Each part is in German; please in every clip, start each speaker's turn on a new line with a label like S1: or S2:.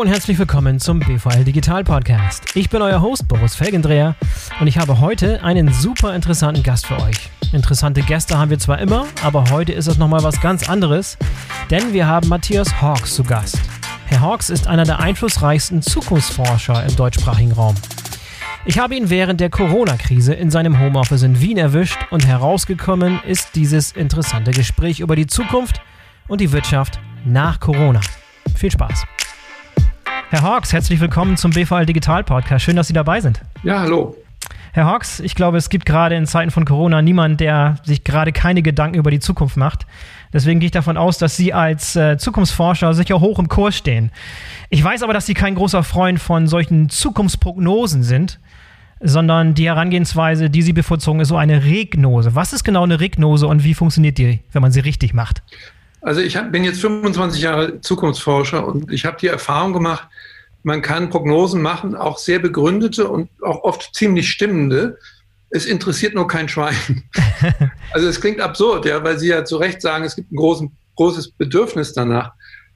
S1: Und herzlich willkommen zum BVL Digital Podcast. Ich bin euer Host Boris Felgendreher und ich habe heute einen super interessanten Gast für euch. Interessante Gäste haben wir zwar immer, aber heute ist es nochmal was ganz anderes, denn wir haben Matthias Hawks zu Gast. Herr Hawks ist einer der einflussreichsten Zukunftsforscher im deutschsprachigen Raum. Ich habe ihn während der Corona-Krise in seinem Homeoffice in Wien erwischt und herausgekommen ist dieses interessante Gespräch über die Zukunft und die Wirtschaft nach Corona. Viel Spaß! Herr Hawks, herzlich willkommen zum BVL Digital Podcast. Schön, dass Sie dabei sind.
S2: Ja, hallo.
S1: Herr Hawks, ich glaube, es gibt gerade in Zeiten von Corona niemanden, der sich gerade keine Gedanken über die Zukunft macht. Deswegen gehe ich davon aus, dass Sie als äh, Zukunftsforscher sicher hoch im Kurs stehen. Ich weiß aber, dass Sie kein großer Freund von solchen Zukunftsprognosen sind, sondern die Herangehensweise, die Sie bevorzugen, ist so eine Regnose. Was ist genau eine Regnose und wie funktioniert die, wenn man sie richtig macht?
S2: Also ich hab, bin jetzt 25 Jahre Zukunftsforscher und ich habe die Erfahrung gemacht, man kann Prognosen machen, auch sehr begründete und auch oft ziemlich stimmende. Es interessiert nur kein Schwein. also es klingt absurd, ja, weil Sie ja zu Recht sagen, es gibt ein großen, großes Bedürfnis danach.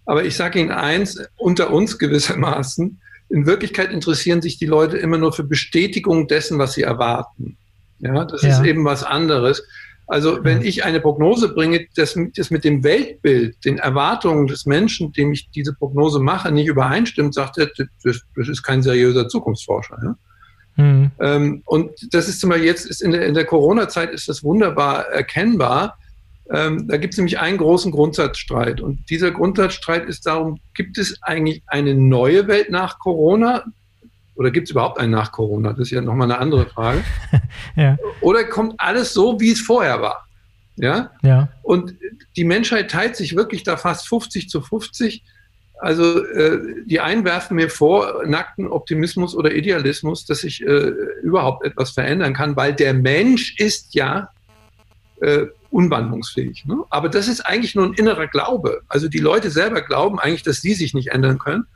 S2: Aber ich sage Ihnen eins, unter uns gewissermaßen, in Wirklichkeit interessieren sich die Leute immer nur für Bestätigung dessen, was sie erwarten. Ja, das ja. ist eben was anderes. Also wenn ich eine Prognose bringe, das, das mit dem Weltbild, den Erwartungen des Menschen, dem ich diese Prognose mache, nicht übereinstimmt, sagt er, das, das ist kein seriöser Zukunftsforscher. Ja? Mhm. Ähm, und das ist zum Beispiel jetzt ist in der, in der Corona-Zeit ist das wunderbar erkennbar. Ähm, da gibt es nämlich einen großen Grundsatzstreit. Und dieser Grundsatzstreit ist darum, gibt es eigentlich eine neue Welt nach Corona? Oder gibt es überhaupt einen nach Corona? Das ist ja nochmal eine andere Frage. ja. Oder kommt alles so, wie es vorher war? Ja? ja. Und die Menschheit teilt sich wirklich da fast 50 zu 50. Also äh, die einen werfen mir vor, nackten Optimismus oder Idealismus, dass sich äh, überhaupt etwas verändern kann, weil der Mensch ist ja äh, unwandlungsfähig. Ne? Aber das ist eigentlich nur ein innerer Glaube. Also die Leute selber glauben eigentlich, dass sie sich nicht ändern können.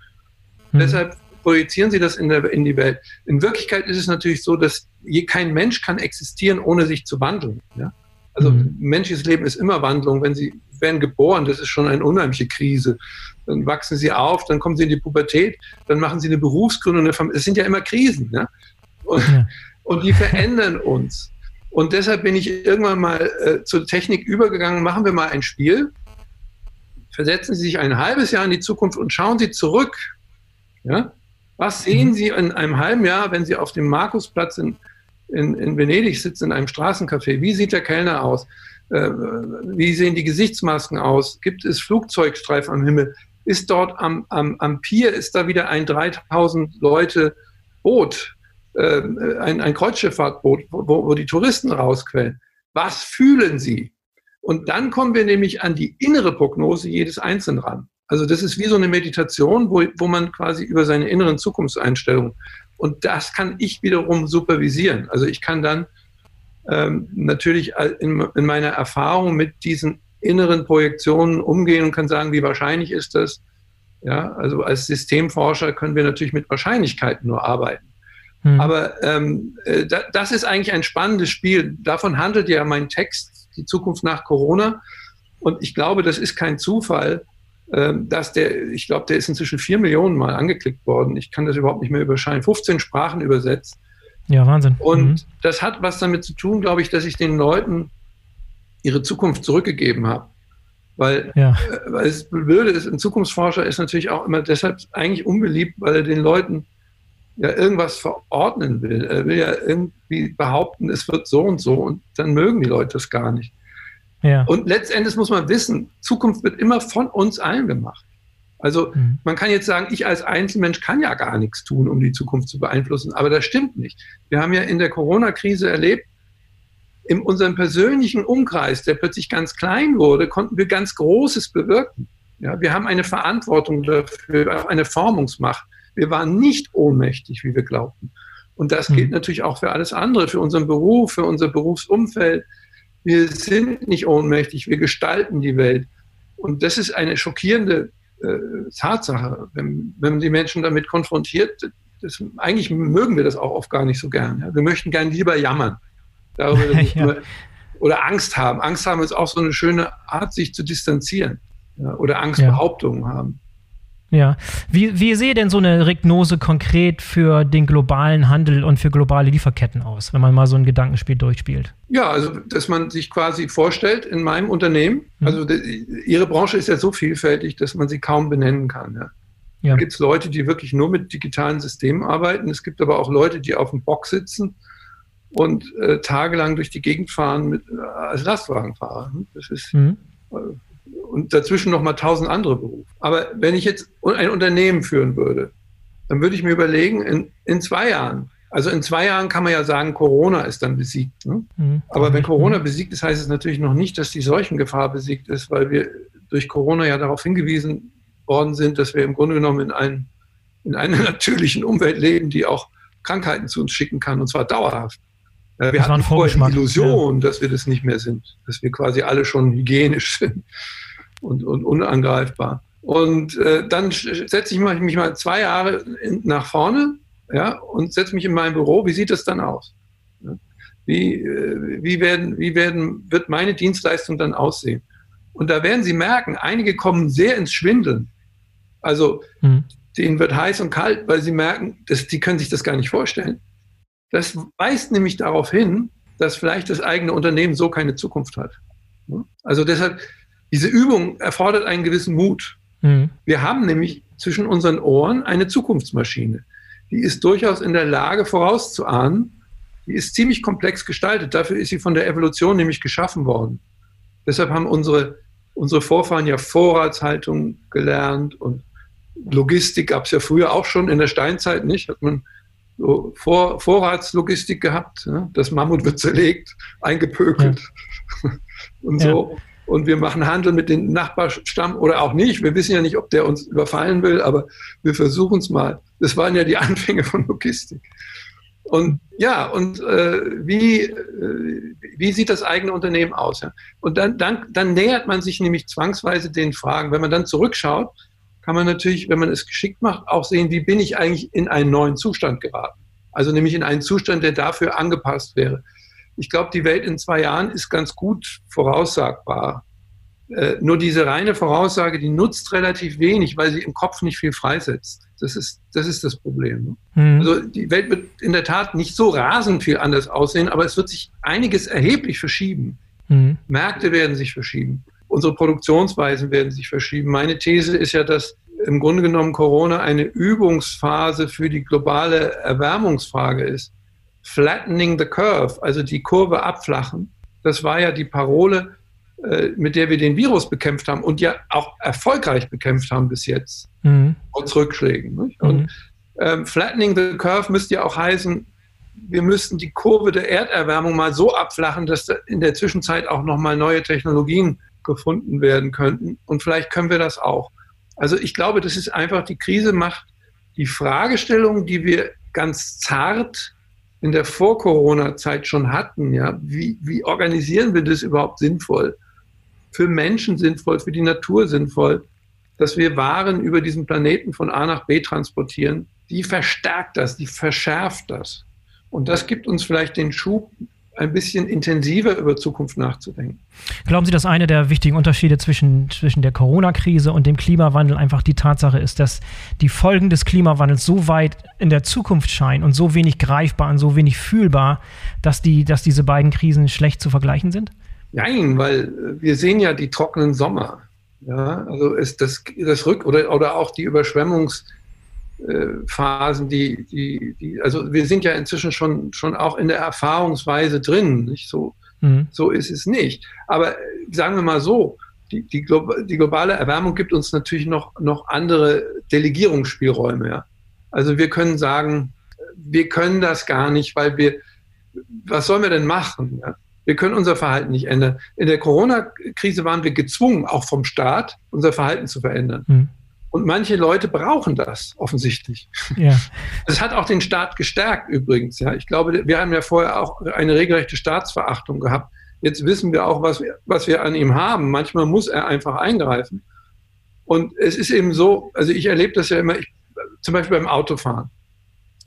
S2: Mhm. Deshalb projizieren sie das in, der, in die Welt. In Wirklichkeit ist es natürlich so, dass je, kein Mensch kann existieren, ohne sich zu wandeln. Ja? Also mhm. menschliches Leben ist immer Wandlung. Wenn sie werden geboren, das ist schon eine unheimliche Krise. Dann wachsen sie auf, dann kommen sie in die Pubertät, dann machen sie eine Berufsgründung. Es sind ja immer Krisen. Ja? Und, ja. und die verändern uns. Und deshalb bin ich irgendwann mal äh, zur Technik übergegangen, machen wir mal ein Spiel. Versetzen Sie sich ein halbes Jahr in die Zukunft und schauen Sie zurück. Ja? Was sehen. Sie in einem halben Jahr, wenn Sie auf dem Markusplatz in, in, in Venedig sitzen, in einem Straßencafé? Wie sieht der Kellner aus? Äh, wie sehen die Gesichtsmasken aus? Gibt es Flugzeugstreifen am Himmel? Ist dort am, am, am Pier, ist da wieder ein 3000 Leute Boot, äh, ein, ein Kreuzschifffahrtboot, wo, wo die Touristen rausquellen? Was fühlen sie? Und dann kommen wir nämlich an die innere Prognose jedes Einzelnen ran. Also das ist wie so eine Meditation, wo, wo man quasi über seine inneren Zukunftseinstellungen und das kann ich wiederum supervisieren. Also ich kann dann ähm, natürlich in, in meiner Erfahrung mit diesen inneren Projektionen umgehen und kann sagen, wie wahrscheinlich ist das. Ja, also als Systemforscher können wir natürlich mit Wahrscheinlichkeiten nur arbeiten. Hm. Aber ähm, äh, da, das ist eigentlich ein spannendes Spiel. Davon handelt ja mein Text, die Zukunft nach Corona. Und ich glaube, das ist kein Zufall, dass der, ich glaube, der ist inzwischen vier Millionen Mal angeklickt worden. Ich kann das überhaupt nicht mehr überscheinen. 15 Sprachen übersetzt.
S1: Ja, Wahnsinn.
S2: Und mhm. das hat was damit zu tun, glaube ich, dass ich den Leuten ihre Zukunft zurückgegeben habe. Weil, ja. äh, weil es blöde ist, ein Zukunftsforscher ist natürlich auch immer deshalb eigentlich unbeliebt, weil er den Leuten ja irgendwas verordnen will. Er will ja irgendwie behaupten, es wird so und so und dann mögen die Leute das gar nicht. Ja. Und letztendlich muss man wissen, Zukunft wird immer von uns allen gemacht. Also mhm. man kann jetzt sagen, ich als Einzelmensch kann ja gar nichts tun, um die Zukunft zu beeinflussen, aber das stimmt nicht. Wir haben ja in der Corona-Krise erlebt, in unserem persönlichen Umkreis, der plötzlich ganz klein wurde, konnten wir ganz Großes bewirken. Ja, wir haben eine Verantwortung dafür, eine Formungsmacht. Wir waren nicht ohnmächtig, wie wir glaubten. Und das mhm. gilt natürlich auch für alles andere, für unseren Beruf, für unser Berufsumfeld, wir sind nicht ohnmächtig, wir gestalten die Welt. Und das ist eine schockierende äh, Tatsache, wenn, wenn man die Menschen damit konfrontiert. Das, eigentlich mögen wir das auch oft gar nicht so gern. Ja? Wir möchten gern lieber jammern. Darüber, ja. Oder Angst haben. Angst haben ist auch so eine schöne Art, sich zu distanzieren. Ja? Oder Angstbehauptungen haben.
S1: Ja. Wie, wie sehe denn so eine Regnose konkret für den globalen Handel und für globale Lieferketten aus, wenn man mal so ein Gedankenspiel durchspielt?
S2: Ja, also dass man sich quasi vorstellt in meinem Unternehmen, mhm. also die, Ihre Branche ist ja so vielfältig, dass man sie kaum benennen kann. Ja. Ja. Da gibt es Leute, die wirklich nur mit digitalen Systemen arbeiten. Es gibt aber auch Leute, die auf dem Bock sitzen und äh, tagelang durch die Gegend fahren mit, äh, als Lastwagenfahrer. Das ist, mhm. Und dazwischen noch mal tausend andere Berufe. Aber wenn ich jetzt ein Unternehmen führen würde, dann würde ich mir überlegen, in, in zwei Jahren, also in zwei Jahren kann man ja sagen, Corona ist dann besiegt. Ne? Mhm. Aber wenn Corona besiegt ist, heißt es natürlich noch nicht, dass die Seuchengefahr besiegt ist, weil wir durch Corona ja darauf hingewiesen worden sind, dass wir im Grunde genommen in, ein, in einer natürlichen Umwelt leben, die auch Krankheiten zu uns schicken kann, und zwar dauerhaft. Wir das hatten vorher die Illusion, ja. dass wir das nicht mehr sind, dass wir quasi alle schon hygienisch sind und, und unangreifbar. Und äh, dann setze ich mich mal zwei Jahre in, nach vorne ja, und setze mich in mein Büro. Wie sieht das dann aus? Wie, äh, wie, werden, wie werden, wird meine Dienstleistung dann aussehen? Und da werden Sie merken, einige kommen sehr ins Schwindeln. Also hm. denen wird heiß und kalt, weil sie merken, dass, die können sich das gar nicht vorstellen. Das weist nämlich darauf hin, dass vielleicht das eigene Unternehmen so keine Zukunft hat. Also deshalb, diese Übung erfordert einen gewissen Mut. Mhm. Wir haben nämlich zwischen unseren Ohren eine Zukunftsmaschine. Die ist durchaus in der Lage vorauszuahnen. Die ist ziemlich komplex gestaltet. Dafür ist sie von der Evolution nämlich geschaffen worden. Deshalb haben unsere, unsere Vorfahren ja Vorratshaltung gelernt und Logistik gab es ja früher auch schon in der Steinzeit nicht. Hat man Vor Vorratslogistik gehabt. Ne? Das Mammut wird zerlegt, eingepökelt ja. und so. Ja. Und wir machen Handel mit dem Nachbarstamm oder auch nicht. Wir wissen ja nicht, ob der uns überfallen will, aber wir versuchen es mal. Das waren ja die Anfänge von Logistik. Und ja, und äh, wie, äh, wie sieht das eigene Unternehmen aus? Ja? Und dann, dann, dann nähert man sich nämlich zwangsweise den Fragen. Wenn man dann zurückschaut, kann man natürlich, wenn man es geschickt macht, auch sehen, wie bin ich eigentlich in einen neuen Zustand geraten. Also nämlich in einen Zustand, der dafür angepasst wäre. Ich glaube, die Welt in zwei Jahren ist ganz gut voraussagbar. Äh, nur diese reine Voraussage, die nutzt relativ wenig, weil sie im Kopf nicht viel freisetzt. Das ist das, ist das Problem. Mhm. Also die Welt wird in der Tat nicht so rasend viel anders aussehen, aber es wird sich einiges erheblich verschieben. Mhm. Märkte werden sich verschieben unsere Produktionsweisen werden sich verschieben. Meine These ist ja, dass im Grunde genommen Corona eine Übungsphase für die globale Erwärmungsfrage ist. Flattening the curve, also die Kurve abflachen. Das war ja die Parole, äh, mit der wir den Virus bekämpft haben und ja auch erfolgreich bekämpft haben bis jetzt, mhm. trotz Rückschlägen. Nicht? Und mhm. ähm, Flattening the curve müsste ja auch heißen, wir müssten die Kurve der Erderwärmung mal so abflachen, dass in der Zwischenzeit auch nochmal neue Technologien gefunden werden könnten. Und vielleicht können wir das auch. Also ich glaube, das ist einfach, die Krise macht die Fragestellung, die wir ganz zart in der Vor-Corona-Zeit schon hatten, ja, wie, wie organisieren wir das überhaupt sinnvoll? Für Menschen sinnvoll, für die Natur sinnvoll, dass wir Waren über diesen Planeten von A nach B transportieren, die verstärkt das, die verschärft das. Und das gibt uns vielleicht den Schub, ein bisschen intensiver über Zukunft nachzudenken.
S1: Glauben Sie, dass einer der wichtigen Unterschiede zwischen, zwischen der Corona-Krise und dem Klimawandel einfach die Tatsache ist, dass die Folgen des Klimawandels so weit in der Zukunft scheinen und so wenig greifbar und so wenig fühlbar, dass, die, dass diese beiden Krisen schlecht zu vergleichen sind?
S2: Nein, weil wir sehen ja die trockenen Sommer. Ja, also ist das, das Rück- oder, oder auch die Überschwemmungs- äh, Phasen, die, die, die, also wir sind ja inzwischen schon, schon auch in der Erfahrungsweise drin, nicht so, mhm. so ist es nicht. Aber äh, sagen wir mal so, die, die, die globale Erwärmung gibt uns natürlich noch, noch andere Delegierungsspielräume. Ja. Also wir können sagen, wir können das gar nicht, weil wir, was sollen wir denn machen? Ja? Wir können unser Verhalten nicht ändern. In der Corona-Krise waren wir gezwungen, auch vom Staat, unser Verhalten zu verändern. Mhm. Und manche Leute brauchen das offensichtlich. Ja. Das hat auch den Staat gestärkt übrigens. Ja, ich glaube, wir haben ja vorher auch eine regelrechte Staatsverachtung gehabt. Jetzt wissen wir auch, was wir, was wir an ihm haben. Manchmal muss er einfach eingreifen. Und es ist eben so, also ich erlebe das ja immer, ich, zum Beispiel beim Autofahren.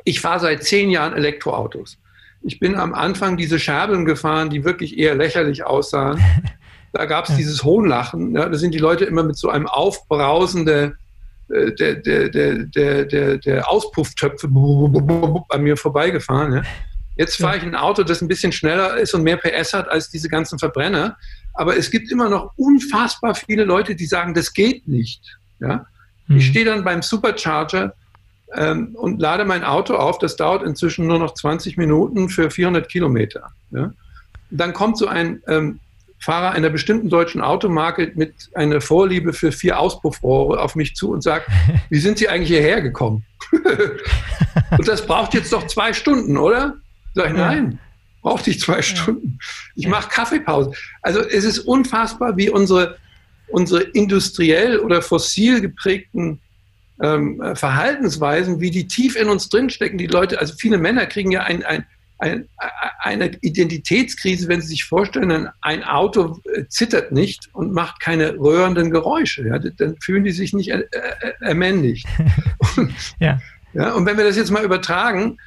S2: Ich fahre seit zehn Jahren Elektroautos. Ich bin am Anfang diese Scherbeln gefahren, die wirklich eher lächerlich aussahen. Da gab es ja. dieses Hohnlachen. Ja, da sind die Leute immer mit so einem aufbrausenden der, der, der, der, der Auspufftöpfe an mir vorbeigefahren. Ja. Jetzt fahre ich ein Auto, das ein bisschen schneller ist und mehr PS hat als diese ganzen Verbrenner. Aber es gibt immer noch unfassbar viele Leute, die sagen, das geht nicht. Ja? Mhm. Ich stehe dann beim Supercharger ähm, und lade mein Auto auf. Das dauert inzwischen nur noch 20 Minuten für 400 Kilometer. Ja? Dann kommt so ein ähm, Fahrer einer bestimmten deutschen Automarke mit einer Vorliebe für vier Auspuffrohre auf mich zu und sagt, wie sind Sie eigentlich hierher gekommen? und das braucht jetzt doch zwei Stunden, oder? Sag ich, nein, braucht nicht zwei Stunden. Ich mache Kaffeepause. Also es ist unfassbar, wie unsere, unsere industriell oder fossil geprägten ähm, Verhaltensweisen, wie die tief in uns drinstecken. Die Leute, also viele Männer kriegen ja ein, ein ein, eine Identitätskrise, wenn Sie sich vorstellen, ein Auto äh, zittert nicht und macht keine röhrenden Geräusche. Ja, dann fühlen die sich nicht er, er, ermännigt. ja. Ja, und wenn wir das jetzt mal übertragen,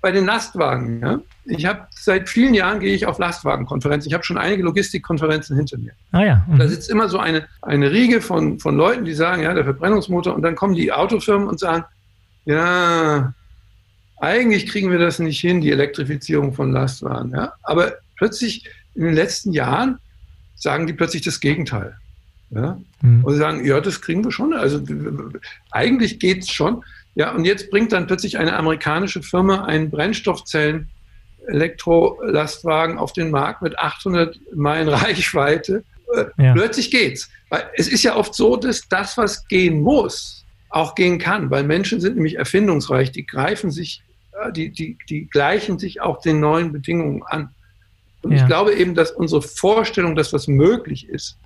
S2: bei den Lastwagen, ja, ich habe seit vielen Jahren gehe ich auf Lastwagenkonferenzen. Ich habe schon einige Logistikkonferenzen hinter mir. Ah ja. Mhm. Da sitzt immer so eine, eine Riege von, von Leuten, die sagen, ja, der Verbrennungsmotor, und dann kommen die Autofirmen und sagen, ja, eigentlich kriegen wir das nicht hin, die Elektrifizierung von Lastwagen. Ja? Aber plötzlich in den letzten Jahren sagen die plötzlich das Gegenteil. Ja? Mhm. Und sagen, ja, das kriegen wir schon. Also eigentlich geht es schon. Ja, und jetzt bringt dann plötzlich eine amerikanische Firma einen Brennstoffzellen Elektrolastwagen auf den Markt mit 800 Meilen Reichweite. Äh, ja. Plötzlich geht's. Weil es ist ja oft so, dass das, was gehen muss, auch gehen kann, weil Menschen sind nämlich erfindungsreich, die greifen sich die, die, die gleichen sich auch den neuen Bedingungen an. Und ja. ich glaube eben, dass unsere Vorstellung, dass was möglich ist,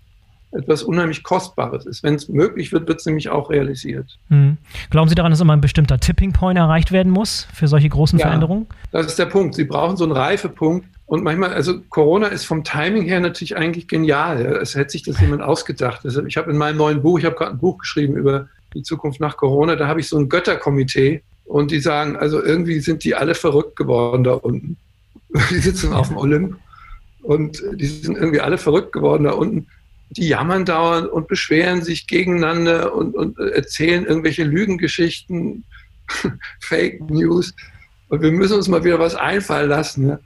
S2: etwas unheimlich Kostbares ist. Wenn es möglich wird, wird es nämlich auch realisiert.
S1: Mhm. Glauben Sie daran, dass immer ein bestimmter Tipping Point erreicht werden muss für solche großen ja, Veränderungen?
S2: Das ist der Punkt. Sie brauchen so einen Reifepunkt. Und manchmal, also Corona ist vom Timing her natürlich eigentlich genial. Es hätte sich das jemand ausgedacht. ich habe in meinem neuen Buch, ich habe gerade ein Buch geschrieben über die Zukunft nach Corona, da habe ich so ein Götterkomitee, und die sagen, also irgendwie sind die alle verrückt geworden da unten. Die sitzen auf dem Olymp und die sind irgendwie alle verrückt geworden da unten. Die jammern dauernd und beschweren sich gegeneinander und, und erzählen irgendwelche Lügengeschichten, Fake News. Und wir müssen uns mal wieder was einfallen lassen. Ne?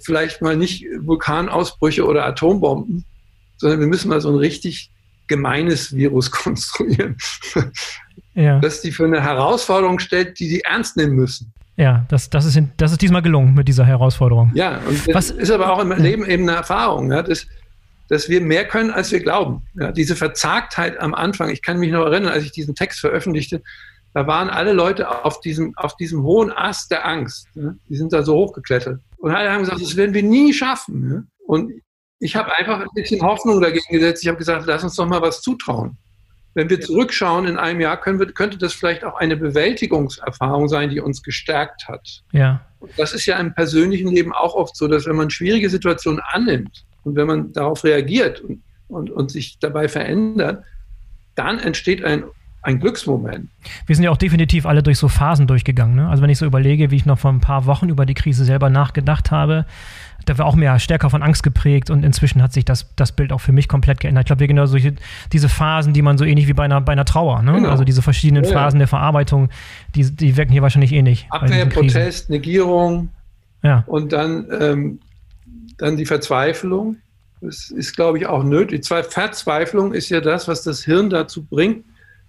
S2: Vielleicht mal nicht Vulkanausbrüche oder Atombomben, sondern wir müssen mal so ein richtig gemeines Virus konstruieren ja. dass die für eine Herausforderung stellt, die sie ernst nehmen müssen.
S1: Ja, das, das, ist, das ist diesmal gelungen mit dieser Herausforderung.
S2: Ja, und das Was, ist aber auch im Leben eben eine Erfahrung, ja, dass, dass wir mehr können, als wir glauben. Ja, diese Verzagtheit am Anfang, ich kann mich noch erinnern, als ich diesen Text veröffentlichte, da waren alle Leute auf diesem, auf diesem hohen Ast der Angst. Ja, die sind da so hochgeklettert. Und alle haben gesagt, das werden wir nie schaffen. Ja. Und ich habe einfach ein bisschen Hoffnung dagegen gesetzt. Ich habe gesagt, lass uns doch mal was zutrauen wenn wir zurückschauen in einem Jahr, wir, könnte das vielleicht auch eine Bewältigungserfahrung sein, die uns gestärkt hat. Ja. Und das ist ja im persönlichen Leben auch oft so, dass wenn man schwierige Situationen annimmt und wenn man darauf reagiert und, und, und sich dabei verändert, dann entsteht ein ein Glücksmoment.
S1: Wir sind ja auch definitiv alle durch so Phasen durchgegangen. Ne? Also wenn ich so überlege, wie ich noch vor ein paar Wochen über die Krise selber nachgedacht habe, da war auch mehr stärker von Angst geprägt und inzwischen hat sich das, das Bild auch für mich komplett geändert. Ich glaube, wir genau solche, diese Phasen, die man so ähnlich wie bei einer, bei einer Trauer, ne? Genau. also diese verschiedenen ja, Phasen der Verarbeitung, die, die wirken hier wahrscheinlich ähnlich.
S2: Eh Abwehr, Protest, Negierung ja. und dann, ähm, dann die Verzweiflung. Das ist, glaube ich, auch nötig. Verzweiflung ist ja das, was das Hirn dazu bringt,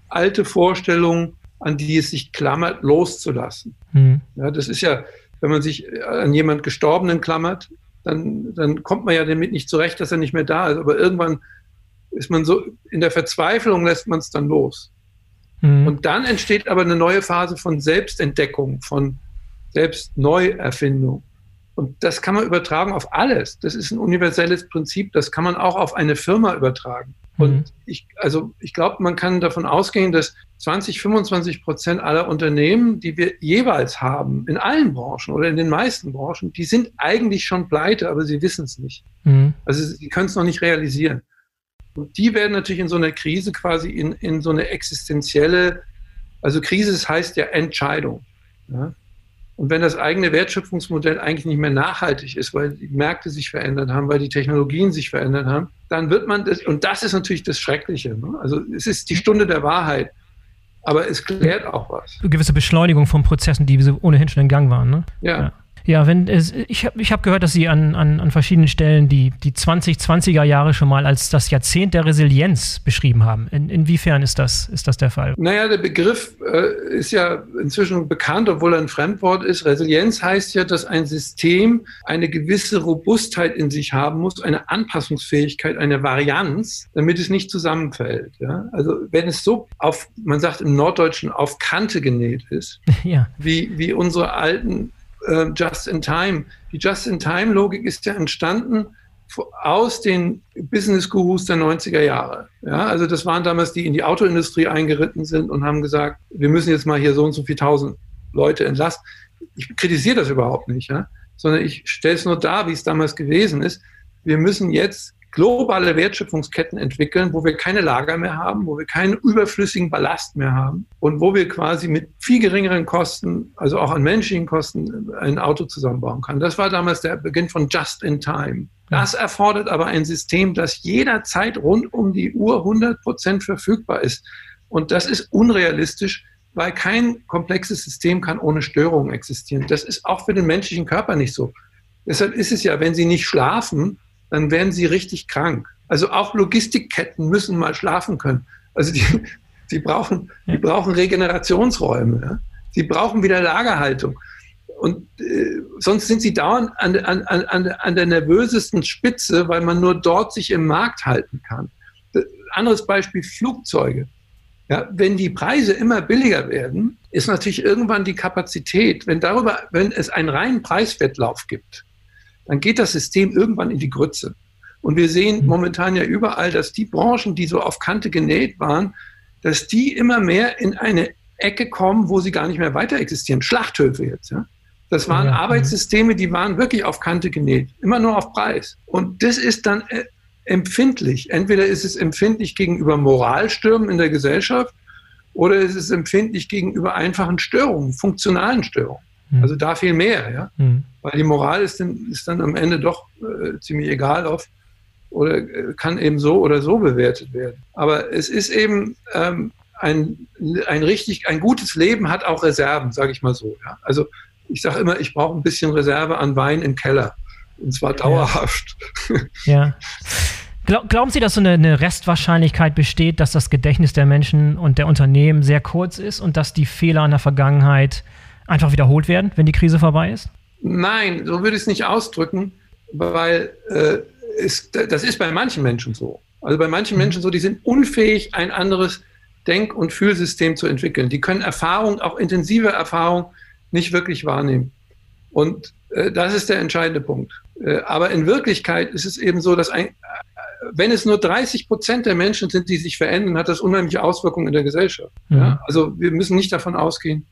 S2: alte Vorstellungen, an die es sich klammert, loszulassen. Mhm. Ja, das ist ja, wenn man sich an jemand Gestorbenen klammert, dann, dann kommt man ja damit nicht zurecht, dass er nicht mehr da ist. Aber irgendwann ist man so, in der Verzweiflung lässt man es dann los. Mhm. Und dann entsteht aber eine neue Phase von Selbstentdeckung, von Selbstneuerfindung. Und das kann man übertragen auf alles. Das ist ein universelles Prinzip. Das kann man auch auf eine Firma übertragen. Und mhm. ich, also ich glaube, man kann davon ausgehen, dass 20, 25 Prozent aller Unternehmen, die wir jeweils haben, in allen Branchen oder in den meisten Branchen, die sind eigentlich schon pleite, aber sie wissen es nicht. Mhm. Also sie können es noch nicht realisieren. Und die werden natürlich in so einer Krise quasi in, in so eine existenzielle, also Krise heißt ja Entscheidung. Ja? Und wenn das eigene Wertschöpfungsmodell eigentlich nicht mehr nachhaltig ist, weil die Märkte sich verändert haben, weil die Technologien sich verändert haben, dann wird man das, und das ist natürlich das Schreckliche. Ne? Also es ist die Stunde der Wahrheit. Aber es klärt auch was.
S1: Eine gewisse Beschleunigung von Prozessen, die ohnehin schon in Gang waren. Ne?
S2: ja. ja.
S1: Ja, wenn es, ich habe ich hab gehört, dass Sie an, an, an verschiedenen Stellen die, die 2020er Jahre schon mal als das Jahrzehnt der Resilienz beschrieben haben. In, inwiefern ist das, ist das der Fall?
S2: Naja, der Begriff äh, ist ja inzwischen bekannt, obwohl er ein Fremdwort ist. Resilienz heißt ja, dass ein System eine gewisse Robustheit in sich haben muss, eine Anpassungsfähigkeit, eine Varianz, damit es nicht zusammenfällt. Ja? Also wenn es so auf, man sagt im Norddeutschen, auf Kante genäht ist, ja. wie, wie unsere alten äh, Just-in-Time. Die Just-in-Time-Logik ist ja entstanden aus den Business-Gurus der 90er Jahre. Ja, also das waren damals die, die in die Autoindustrie eingeritten sind und haben gesagt, wir müssen jetzt mal hier so und so viel tausend Leute entlassen. Ich kritisiere das überhaupt nicht, ja, sondern ich stelle es nur dar, wie es damals gewesen ist. Wir müssen jetzt globale Wertschöpfungsketten entwickeln, wo wir keine Lager mehr haben, wo wir keinen überflüssigen Ballast mehr haben und wo wir quasi mit viel geringeren Kosten, also auch an menschlichen Kosten, ein Auto zusammenbauen können. Das war damals der Beginn von Just in Time. Das erfordert aber ein System, das jederzeit rund um die Uhr 100 Prozent verfügbar ist. Und das ist unrealistisch, weil kein komplexes System kann ohne Störungen existieren. Das ist auch für den menschlichen Körper nicht so. Deshalb ist es ja, wenn Sie nicht schlafen, dann werden sie richtig krank. Also auch Logistikketten müssen mal schlafen können. Also die, die, brauchen, die brauchen Regenerationsräume. Ja? Sie brauchen wieder Lagerhaltung. Und äh, sonst sind sie dauernd an, an, an, an der nervösesten Spitze, weil man nur dort sich im Markt halten kann. Anderes Beispiel, Flugzeuge. Ja, wenn die Preise immer billiger werden, ist natürlich irgendwann die Kapazität, wenn darüber, wenn es einen reinen Preiswettlauf gibt, dann geht das System irgendwann in die Grütze. Und wir sehen mhm. momentan ja überall, dass die Branchen, die so auf Kante genäht waren, dass die immer mehr in eine Ecke kommen, wo sie gar nicht mehr weiter existieren. Schlachthöfe jetzt. Ja? Das waren ja, Arbeitssysteme, die waren wirklich auf Kante genäht, immer nur auf Preis. Und das ist dann äh, empfindlich. Entweder ist es empfindlich gegenüber Moralstürmen in der Gesellschaft oder ist es empfindlich gegenüber einfachen Störungen, funktionalen Störungen. Mhm. Also da viel mehr, ja. Mhm. Weil die Moral ist dann, ist dann am Ende doch äh, ziemlich egal auf oder äh, kann eben so oder so bewertet werden. Aber es ist eben ähm, ein, ein richtig, ein gutes Leben hat auch Reserven, sage ich mal so. Ja? Also ich sage immer, ich brauche ein bisschen Reserve an Wein im Keller. Und zwar dauerhaft.
S1: Ja. ja. Glauben Sie, dass so eine, eine, Restwahrscheinlichkeit besteht, dass das Gedächtnis der Menschen und der Unternehmen sehr kurz ist und dass die Fehler in der Vergangenheit einfach wiederholt werden, wenn die Krise vorbei ist?
S2: Nein, so würde ich es nicht ausdrücken, weil äh, es, das ist bei manchen Menschen so. Also bei manchen mhm. Menschen so, die sind unfähig, ein anderes Denk- und Fühlsystem zu entwickeln. Die können Erfahrung, auch intensive Erfahrung, nicht wirklich wahrnehmen. Und äh, das ist der entscheidende Punkt. Äh, aber in Wirklichkeit ist es eben so, dass ein, äh, wenn es nur 30 Prozent der Menschen sind, die sich verändern, hat das unheimliche Auswirkungen in der Gesellschaft. Mhm. Ja? Also wir müssen nicht davon ausgehen,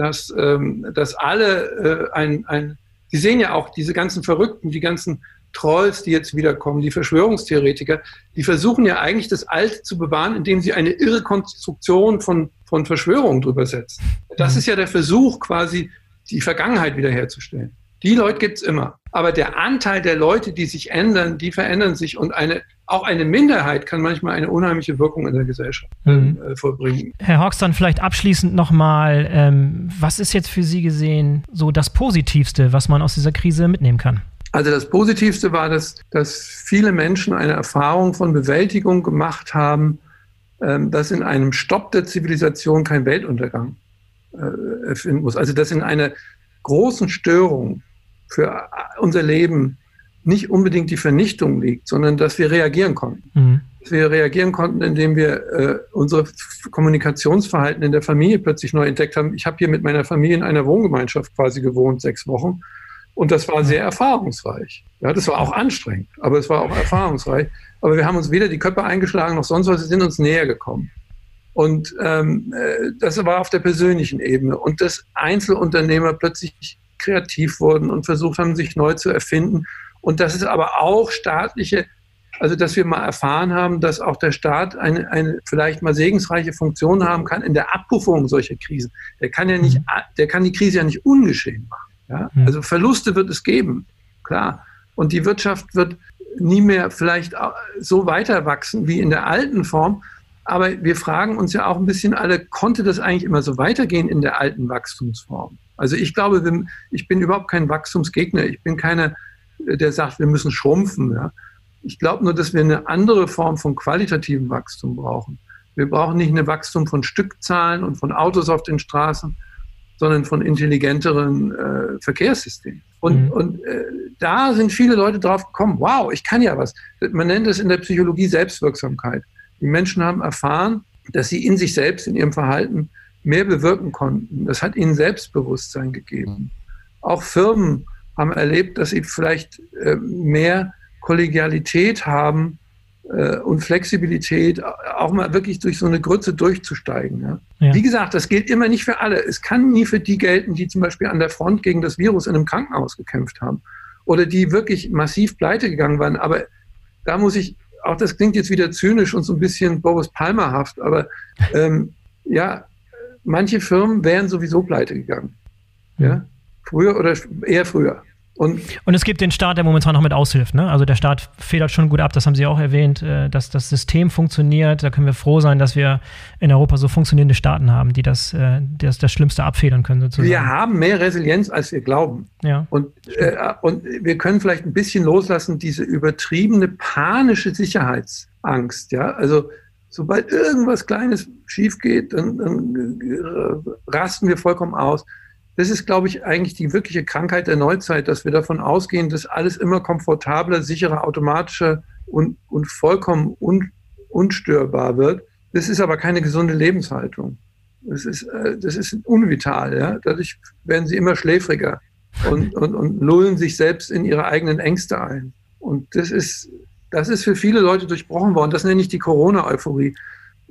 S2: dass, ähm, dass alle äh, ein, ein, Sie sehen ja auch diese ganzen Verrückten, die ganzen Trolls, die jetzt wiederkommen, die Verschwörungstheoretiker, die versuchen ja eigentlich das Alte zu bewahren, indem sie eine irre Konstruktion von, von Verschwörungen drüber setzen. Das ist ja der Versuch, quasi die Vergangenheit wiederherzustellen. Die Leute gibt's immer. Aber der Anteil der Leute, die sich ändern, die verändern sich. Und eine, auch eine Minderheit kann manchmal eine unheimliche Wirkung in der Gesellschaft mhm. äh, vollbringen.
S1: Herr Hawks, dann vielleicht abschließend nochmal, ähm, was ist jetzt für Sie gesehen so das Positivste, was man aus dieser Krise mitnehmen kann?
S2: Also das Positivste war, dass, dass viele Menschen eine Erfahrung von Bewältigung gemacht haben, ähm, dass in einem Stopp der Zivilisation kein Weltuntergang äh, erfinden muss. Also dass in einer großen Störung für unser Leben nicht unbedingt die Vernichtung liegt, sondern dass wir reagieren konnten. Mhm. Dass wir reagieren konnten, indem wir äh, unsere Kommunikationsverhalten in der Familie plötzlich neu entdeckt haben. Ich habe hier mit meiner Familie in einer Wohngemeinschaft quasi gewohnt, sechs Wochen. Und das war sehr erfahrungsreich. Ja, das war auch anstrengend, aber es war auch erfahrungsreich. Aber wir haben uns weder die Köpfe eingeschlagen noch sonst was, wir sind uns näher gekommen. Und ähm, äh, das war auf der persönlichen Ebene. Und dass Einzelunternehmer plötzlich kreativ wurden und versucht haben, sich neu zu erfinden. Und das ist aber auch staatliche, also dass wir mal erfahren haben, dass auch der Staat eine, eine vielleicht mal segensreiche Funktion haben kann in der Abpuffung solcher Krisen. Der kann ja nicht, mhm. der kann die Krise ja nicht ungeschehen machen. Ja? Mhm. Also Verluste wird es geben, klar. Und die Wirtschaft wird nie mehr vielleicht so weiter wachsen wie in der alten Form. aber wir fragen uns ja auch ein bisschen alle, konnte das eigentlich immer so weitergehen in der alten Wachstumsform? Also ich glaube, ich bin überhaupt kein Wachstumsgegner. Ich bin keiner, der sagt, wir müssen schrumpfen. Ja. Ich glaube nur, dass wir eine andere Form von qualitativem Wachstum brauchen. Wir brauchen nicht ein Wachstum von Stückzahlen und von Autos auf den Straßen, sondern von intelligenteren äh, Verkehrssystemen. Und, mhm. und äh, da sind viele Leute drauf gekommen, wow, ich kann ja was. Man nennt es in der Psychologie Selbstwirksamkeit. Die Menschen haben erfahren, dass sie in sich selbst, in ihrem Verhalten mehr bewirken konnten. Das hat ihnen Selbstbewusstsein gegeben. Auch Firmen haben erlebt, dass sie vielleicht äh, mehr Kollegialität haben äh, und Flexibilität, auch mal wirklich durch so eine Grütze durchzusteigen. Ja? Ja. Wie gesagt, das gilt immer nicht für alle. Es kann nie für die gelten, die zum Beispiel an der Front gegen das Virus in einem Krankenhaus gekämpft haben oder die wirklich massiv pleite gegangen waren. Aber da muss ich, auch das klingt jetzt wieder zynisch und so ein bisschen Boris Palmerhaft, aber ähm, ja, manche Firmen wären sowieso pleite gegangen. Ja? Früher oder eher früher.
S1: Und, und, es gibt den Staat, der momentan noch mit aushilft. Ne? Also der Staat federt schon gut ab, das haben Sie auch erwähnt, äh, dass das System funktioniert. Da können wir froh sein, dass wir in Europa so funktionierende Staaten haben, die das, äh, das, das Schlimmste abfedern können. Sozusagen.
S2: Wir haben mehr Resilienz, als wir glauben. Ja. Und, äh, und wir können vielleicht ein bisschen loslassen, diese übertriebene panische Sicherheitsangst. Ja? Also sobald irgendwas Kleines schief geht, dann, dann äh, rasten wir vollkommen aus. Das ist, glaube ich, eigentlich die wirkliche Krankheit der Neuzeit, dass wir davon ausgehen, dass alles immer komfortabler, sicherer, automatischer und, und vollkommen un, unstörbar wird. Das ist aber keine gesunde Lebenshaltung. Das ist, äh, das ist unvital. Ja? Dadurch werden sie immer schläfriger und, und, und lullen sich selbst in ihre eigenen Ängste ein. Und das ist, das ist für viele Leute durchbrochen worden. Das nenne ich die Corona-Euphorie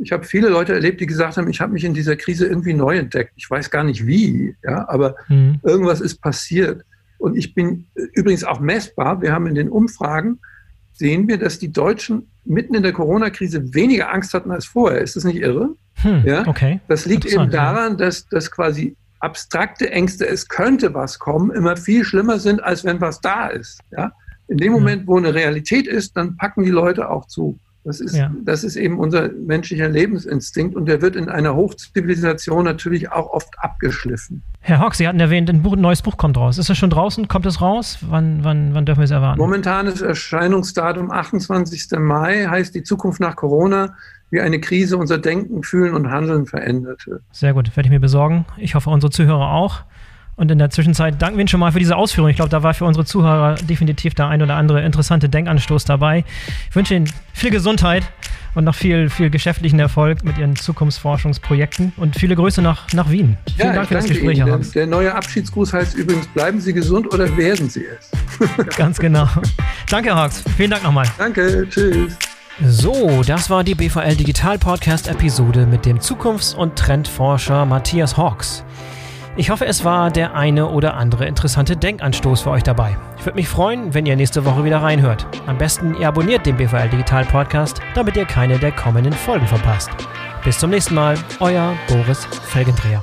S2: ich habe viele Leute erlebt, die gesagt haben, ich habe mich in dieser Krise irgendwie neu entdeckt. Ich weiß gar nicht wie, ja, aber mhm. irgendwas ist passiert. Und ich bin übrigens auch messbar. Wir haben in den Umfragen sehen wir, dass die Deutschen mitten in der Corona-Krise weniger Angst hatten als vorher. Ist das nicht irre? Hm, ja? Okay. Das liegt eben daran, dass, dass quasi abstrakte Ängste, es könnte was kommen, immer viel schlimmer sind, als wenn was da ist. Ja? In dem Moment, wo eine Realität ist, dann packen die Leute auch zu. Das ist, ja. das ist eben unser menschlicher Lebensinstinkt und der wird in einer Hochzivilisation natürlich auch oft abgeschliffen.
S1: Herr Hawk, Sie hatten erwähnt, ein, Buch, ein neues Buch kommt raus. Ist das schon draußen? Kommt es raus? Wann, wann, wann dürfen wir es erwarten?
S2: Momentanes Erscheinungsdatum 28. Mai heißt die Zukunft nach Corona, wie eine Krise unser Denken, Fühlen und Handeln veränderte.
S1: Sehr gut, werde ich mir besorgen. Ich hoffe, unsere Zuhörer auch. Und in der Zwischenzeit danken wir Ihnen schon mal für diese Ausführung. Ich glaube, da war für unsere Zuhörer definitiv der ein oder andere interessante Denkanstoß dabei. Ich wünsche Ihnen viel Gesundheit und noch viel, viel geschäftlichen Erfolg mit Ihren Zukunftsforschungsprojekten und viele Grüße nach, nach Wien.
S2: Vielen ja, Dank für das Gespräch, Ihnen. Der, der neue Abschiedsgruß heißt übrigens, bleiben Sie gesund oder werden Sie
S1: es? Ganz genau. Danke, Hawks. Vielen Dank nochmal.
S2: Danke, tschüss.
S1: So, das war die BVL Digital Podcast Episode mit dem Zukunfts- und Trendforscher Matthias Hawks. Ich hoffe, es war der eine oder andere interessante Denkanstoß für euch dabei. Ich würde mich freuen, wenn ihr nächste Woche wieder reinhört. Am besten ihr abonniert den BVL Digital Podcast, damit ihr keine der kommenden Folgen verpasst. Bis zum nächsten Mal, euer Boris Felgendreher.